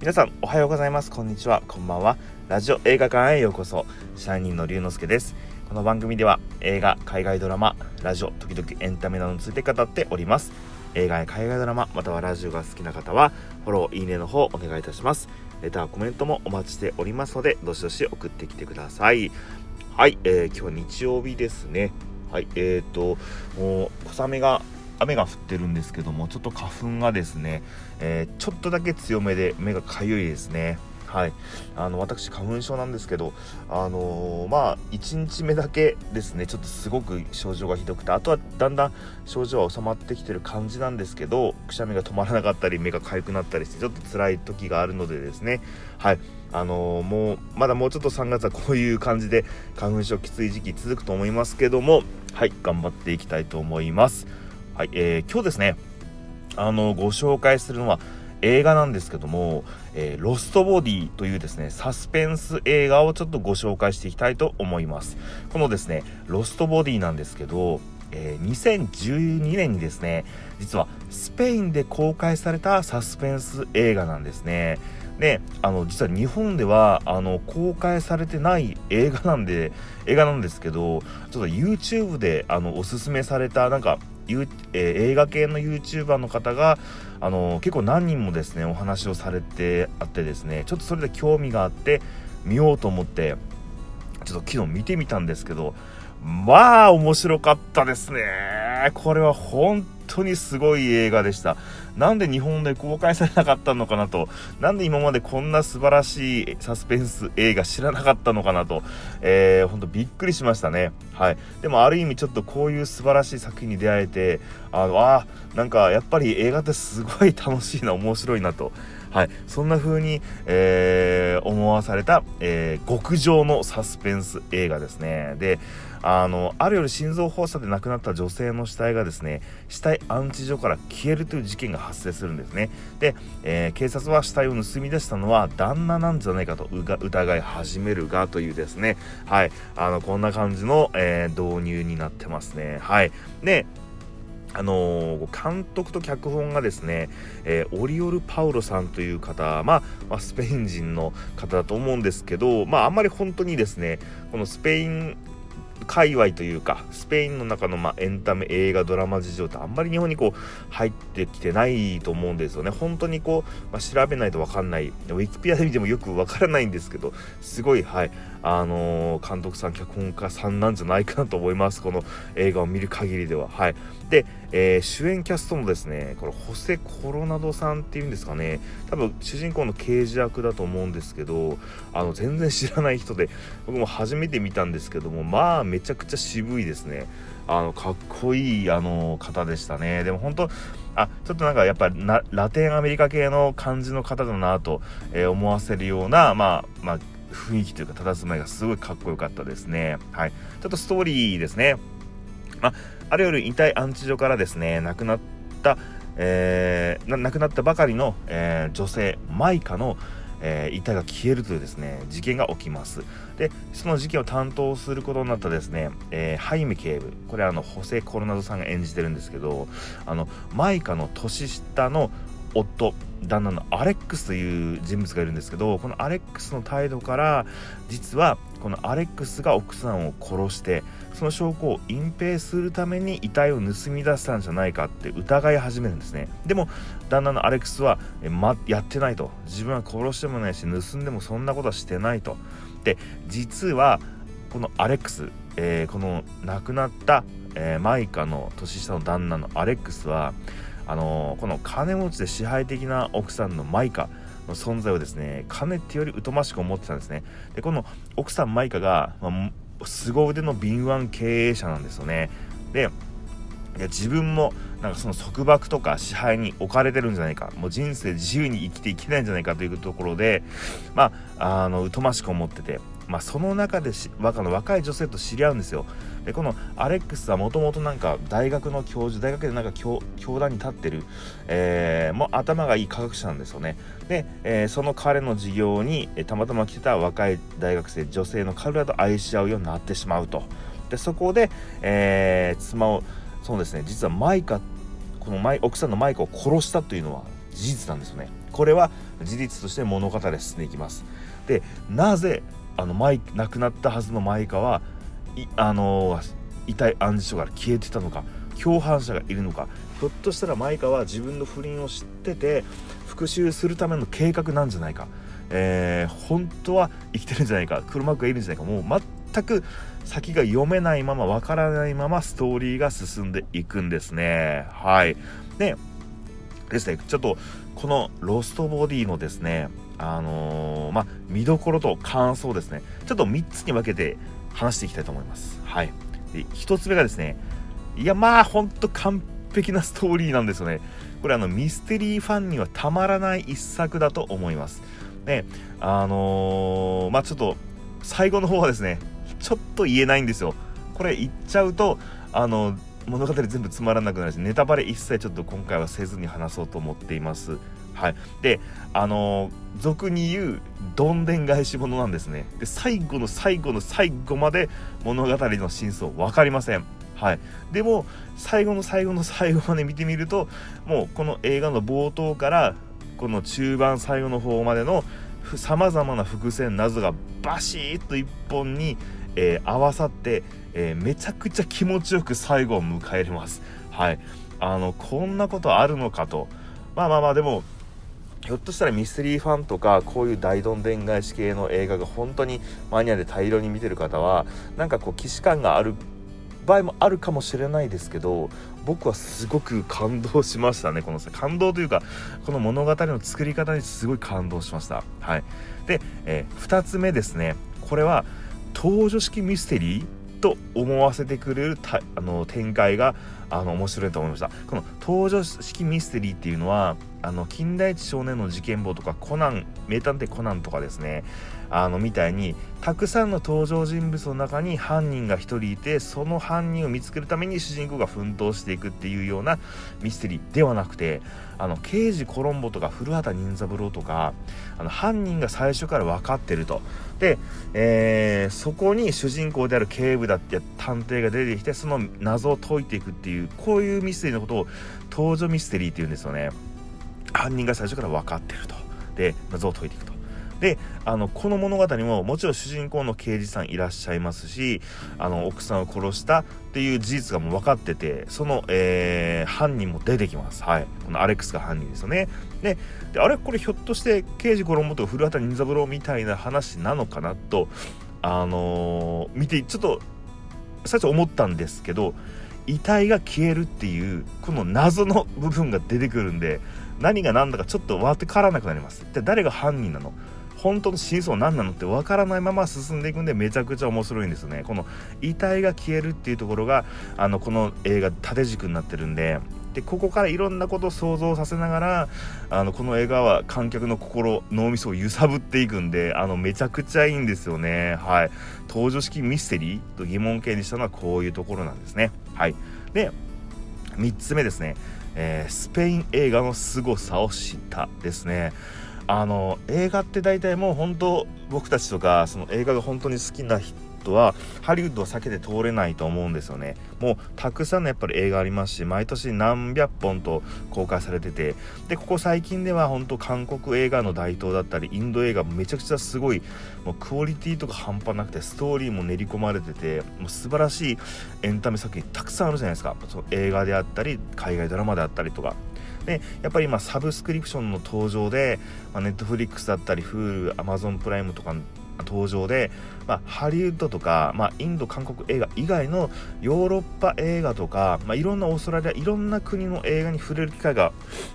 皆さんおはようございます。こんにちは。こんばんは。ラジオ映画館へようこそ。シャイニーの龍之介です。この番組では映画海外ドラマラジオ時々エンタメなどについて語っております。映画や海外ドラマまたはラジオが好きな方はフォローいいねの方お願いいたします。レターコメントもお待ちしておりますのでどしどし送ってきてください。はい、えー、今日は日曜日ですね。はいえーともう小雨が雨が降ってるんですけどもちょっと花粉がですね、えー、ちょっとだけ強めで目がかゆいですね。はい。あの私花粉症なんですけどあのー、まあ1日目だけですねちょっとすごく症状がひどくてあとはだんだん症状は収まってきてる感じなんですけどくしゃみが止まらなかったり目が痒くなったりしてちょっと辛い時があるのでですね。はい。あのー、もうまだもうちょっと3月はこういう感じで花粉症きつい時期続くと思いますけどもはい頑張っていきたいと思います。はい、えー、今日ですねあのご紹介するのは映画なんですけども、えー、ロストボディというですねサスペンス映画をちょっとご紹介していきたいと思います。このですねロストボディなんですけど、えー、2012年にですね実はスペインで公開されたサスペンス映画なんですね。であの実は日本ではあの公開されてない映画なんで映画なんですけどちょっと YouTube であのおすすめされたなんかえ、映画系の YouTuber の方があの結構何人もですねお話をされてあってですねちょっとそれで興味があって見ようと思ってちょっと昨日見てみたんですけどまあ面白かったですね。これは本当にすごい映画でした。なんで日本で公開されなかったのかなと。なんで今までこんな素晴らしいサスペンス映画知らなかったのかなと、えー、ほんとびっくりしましたね。はい。でもある意味ちょっとこういう素晴らしい作品に出会えてあのあなんかやっぱり映画ってすごい楽しいな面白いなと。はい、そんな風に、えー、思わされた、えー、極上のサスペンス映画ですね。であのある夜心臓発作で亡くなった女性の死体がですね死体安置所から消えるという事件が発生するんですね。で、えー、警察は死体を盗み出したのは旦那なんじゃないかと疑い始めるがというですね。はい。あのこんな感じの、えー、導入になってますね。はい。であの、監督と脚本がですね、えー、オリオル・パウロさんという方、まあ、まあ、スペイン人の方だと思うんですけど、まあ、あんまり本当にですねこのスペイン界隈というかスペインの中のまエンタメ映画ドラマ事情ってあんまり日本にこう入ってきてないと思うんですよね。本当にこう、まあ、調べないと分かんない。ウィキペディアで見てもよく分からないんですけどすごいはいあのー、監督さん脚本家さんなんじゃないかなと思います。この映画を見る限りでは。はい。で、えー、主演キャストもですねこれホセ・コロナドさんっていうんですかね。多分主人公の刑事役だと思うんですけどあの全然知らない人で僕も初めて見たんですけどもまあめちゃくちゃ渋いですね。あのかっこいいあの方でしたね。でも本当あちょっとなんかやっぱラテンアメリカ系の感じの方だなと、え、思わせるようなまあまあ雰囲気というか佇まいがすごいかっこよかったですね。はい。ちょっとストーリーですね。まあある夜遺体安置所からですね亡くなった、えー、亡くなったばかりの、えー、女性マイカの、えー、遺体が消えるというですね事件が起きます。でその事件を担当することになったですね、えー、ハイメ警部これはあのホセ・コロナドさんが演じてるんですけどあのマイカの年下の夫旦那のアレックスという人物がいるんですけどこのアレックスの態度から実はこのアレックスが奥さんを殺してその証拠を隠蔽するために遺体を盗み出したんじゃないかって疑い始めるんですね。でも旦那のアレックスは、ま、やってないと。自分は殺してもないし盗んでもそんなことはしてないと。で実はこのアレックス、えー、この亡くなった、えー、マイカの年下の旦那のアレックスはあの、この金持ちで支配的な奥さんのマイカの存在をですね金ってより疎ましく思ってたんですね。でこの奥さんマイカが、まあ、凄腕の敏腕経営者なんですよね。で自分もなんかその束縛とか支配に置かれてるんじゃないか。もう人生自由に生きていけないんじゃないかというところでまああの疎ましく思ってて、まあ、その中で若の若い女性と知り合うんですよ。でこのアレックスはもともとなんか大学の教授大学でなんか教教壇に立ってる、えー、もう頭がいい科学者なんですよね。で、えー、その彼の授業に、たまたま来てた若い大学生女性の彼らと愛し合うようになってしまうと。でそこで、えー、妻をそうですね実はマイカこのマイ奥さんのマイカを殺したというのは事実なんですよね。これは事実として物語で進んでいきます。でなぜあのマイ亡くなったはずのマイカはあの遺体安置所から消えてたのか共犯者がいるのか。ひょっとしたらマイカは自分の不倫を知ってて復讐するための計画なんじゃないか、えー、本当は生きてるんじゃないか。黒幕がいるんじゃないか。もう全く先が読めないままわからないままストーリーが進んでいくんですね。はい。でですね。ちょっとこのロストボディのですねあのー、まあ見どころと感想ですね。ちょっと3つに分けて話していきたいと思います。はい。で1つ目がですねいやまあほんと完璧なストーリーなんですよね。これあのミステリーファンにはたまらない一作だと思います。ねあのー、まあちょっと最後の方はですねちょっと言えないんですよ。これ言っちゃうとあの物語全部つまらなくなるしネタバレ一切ちょっと今回はせずに話そうと思っています。はい。であの俗に言うどんでん返し物なんですね。で最後の最後の最後まで物語の真相分かりません。はい、でも最後の最後の最後まで見てみるともうこの映画の冒頭からこの中盤最後の方までのさまざまな伏線謎がバシッと一本に、えー、合わさって、えー、めちゃくちゃ気持ちよく最後を迎えれます。はい、あのこんなことあるのかと。まあまあまあでもひょっとしたらミステリーファンとかこういう大どんでん返し系の映画が本当にマニアで大量に見てる方はなんかこう既視感がある場合もあるかもしれないですけど僕はすごく感動しましたねこの感動というかこの物語の作り方にすごい感動しました。はい。で、えー、2つ目ですね。これは登場式ミステリーと思わせてくれるあの展開があの面白いと思いました。この登場式ミステリーっていうのはあの金田一少年の事件簿とかコナン名探偵コナンとかですねあのみたいにたくさんの登場人物の中に犯人が1人いてその犯人を見つけるために主人公が奮闘していくっていうようなミステリーではなくてあの刑事コロンボとか古畑任三郎とかあの犯人が最初から分かってると。で、えー、そこに主人公である警部だって探偵が出てきてその謎を解いていくっていうこういうミステリーのことを登場ミステリーっていうんですよね。犯人が最初から分かってると。で謎を解いていくと。であのこの物語ももちろん主人公の刑事さんいらっしゃいますしあの奥さんを殺したっていう事実がもう分かっててその、えー、犯人も出てきます。はい。このアレックスが犯人ですよね。でであれこれひょっとして刑事コロンボと古畑任三郎みたいな話なのかなとあのー、見てちょっと最初思ったんですけど遺体が消えるっていうこの謎の部分が出てくるんで何が何だかちょっと分からなくなります。で誰が犯人なの？本当の真相何なのって分からないまま進んでいくんでめちゃくちゃ面白いんですね。この遺体が消えるっていうところがあのこの映画縦軸になってるんで。でここからいろんなことを想像させながらあのこの映画は観客の心脳みそを揺さぶっていくんであのめちゃくちゃいいんですよね。はい。登場式ミステリーと疑問形にしたのはこういうところなんですね。はい。で3つ目ですね。えー、スペイン映画の凄さを知ったですね。あの映画って大体もう本当僕たちとかその映画が本当に好きな人はハリウッドは避けて通れないと思うんですよね。もうたくさんのやっぱり映画ありますし毎年何百本と公開されててでここ最近では本当韓国映画の台頭だったりインド映画めちゃくちゃすごいもうクオリティとか半端なくてストーリーも練り込まれててもう素晴らしいエンタメ作品たくさんあるじゃないですか。その映画であったり海外ドラマであったりとか。でやっぱり今サブスクリプションの登場で、まあ、ネットフリックスだったり Hulu、Amazon プライムとか登場で、まあ、ハリウッドとか、まあ、インド韓国映画以外のヨーロッパ映画とか、まあ、いろんなオーストラリアいろんな国の映画に触れる機会が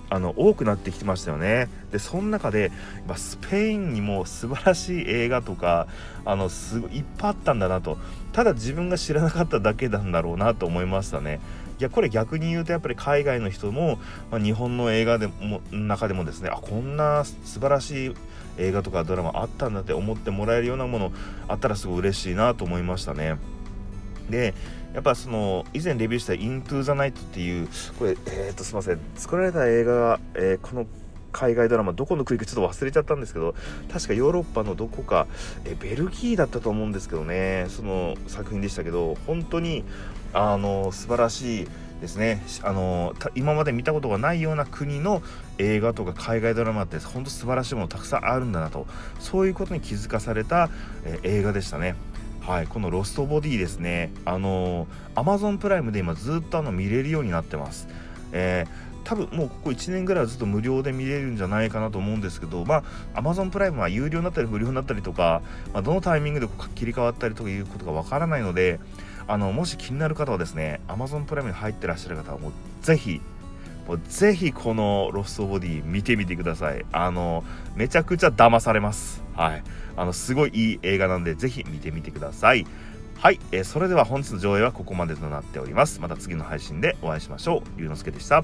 あの多くなってきてましたよね。でその中でまあスペインにも素晴らしい映画とかあのすごいいっぱいあったんだなと。ただ自分が知らなかっただけなんだろうなと思いましたね。いやこれ逆に言うとやっぱり海外の人も、まあ、日本の映画でも中でもですねあこんな素晴らしい映画とかドラマあったんだって思ってもらえるようなものあったらすごい嬉しいなと思いましたね。でやっぱその以前レビューした「イントゥ・ザ・ナイト」っていうこれえー、っとすいません作られた映画が、えー、この海外ドラマどこの国かちょっと忘れちゃったんですけど確かヨーロッパのどこかえベルギーだったと思うんですけどねその作品でしたけど本当にあの素晴らしいですねあの今まで見たことがないような国の映画とか海外ドラマって本当素晴らしいものたくさんあるんだなとそういうことに気づかされた、え、映画でしたね。はい、このロストボディですね、あのー、Amazon プライムで今ずっとあの見れるようになってます。えー多分もうここ1年ぐらいはずっと無料で見れるんじゃないかなと思うんですけど、まあ、Amazon プライムは有料になったり無料になったりとか、まあ、どのタイミングで切り替わったりとかいうことがわからないので、あの、もし気になる方はですね、Amazon プライムに入ってらっしゃる方はもうぜひ、もうぜひこのロストボディ見てみてください。あの、めちゃくちゃ騙されます。はい。あの、すごいいい映画なんで、ぜひ見てみてください。はい、えー、それでは本日の上映はここまでとなっております。また次の配信でお会いしましょう。龍之介でした。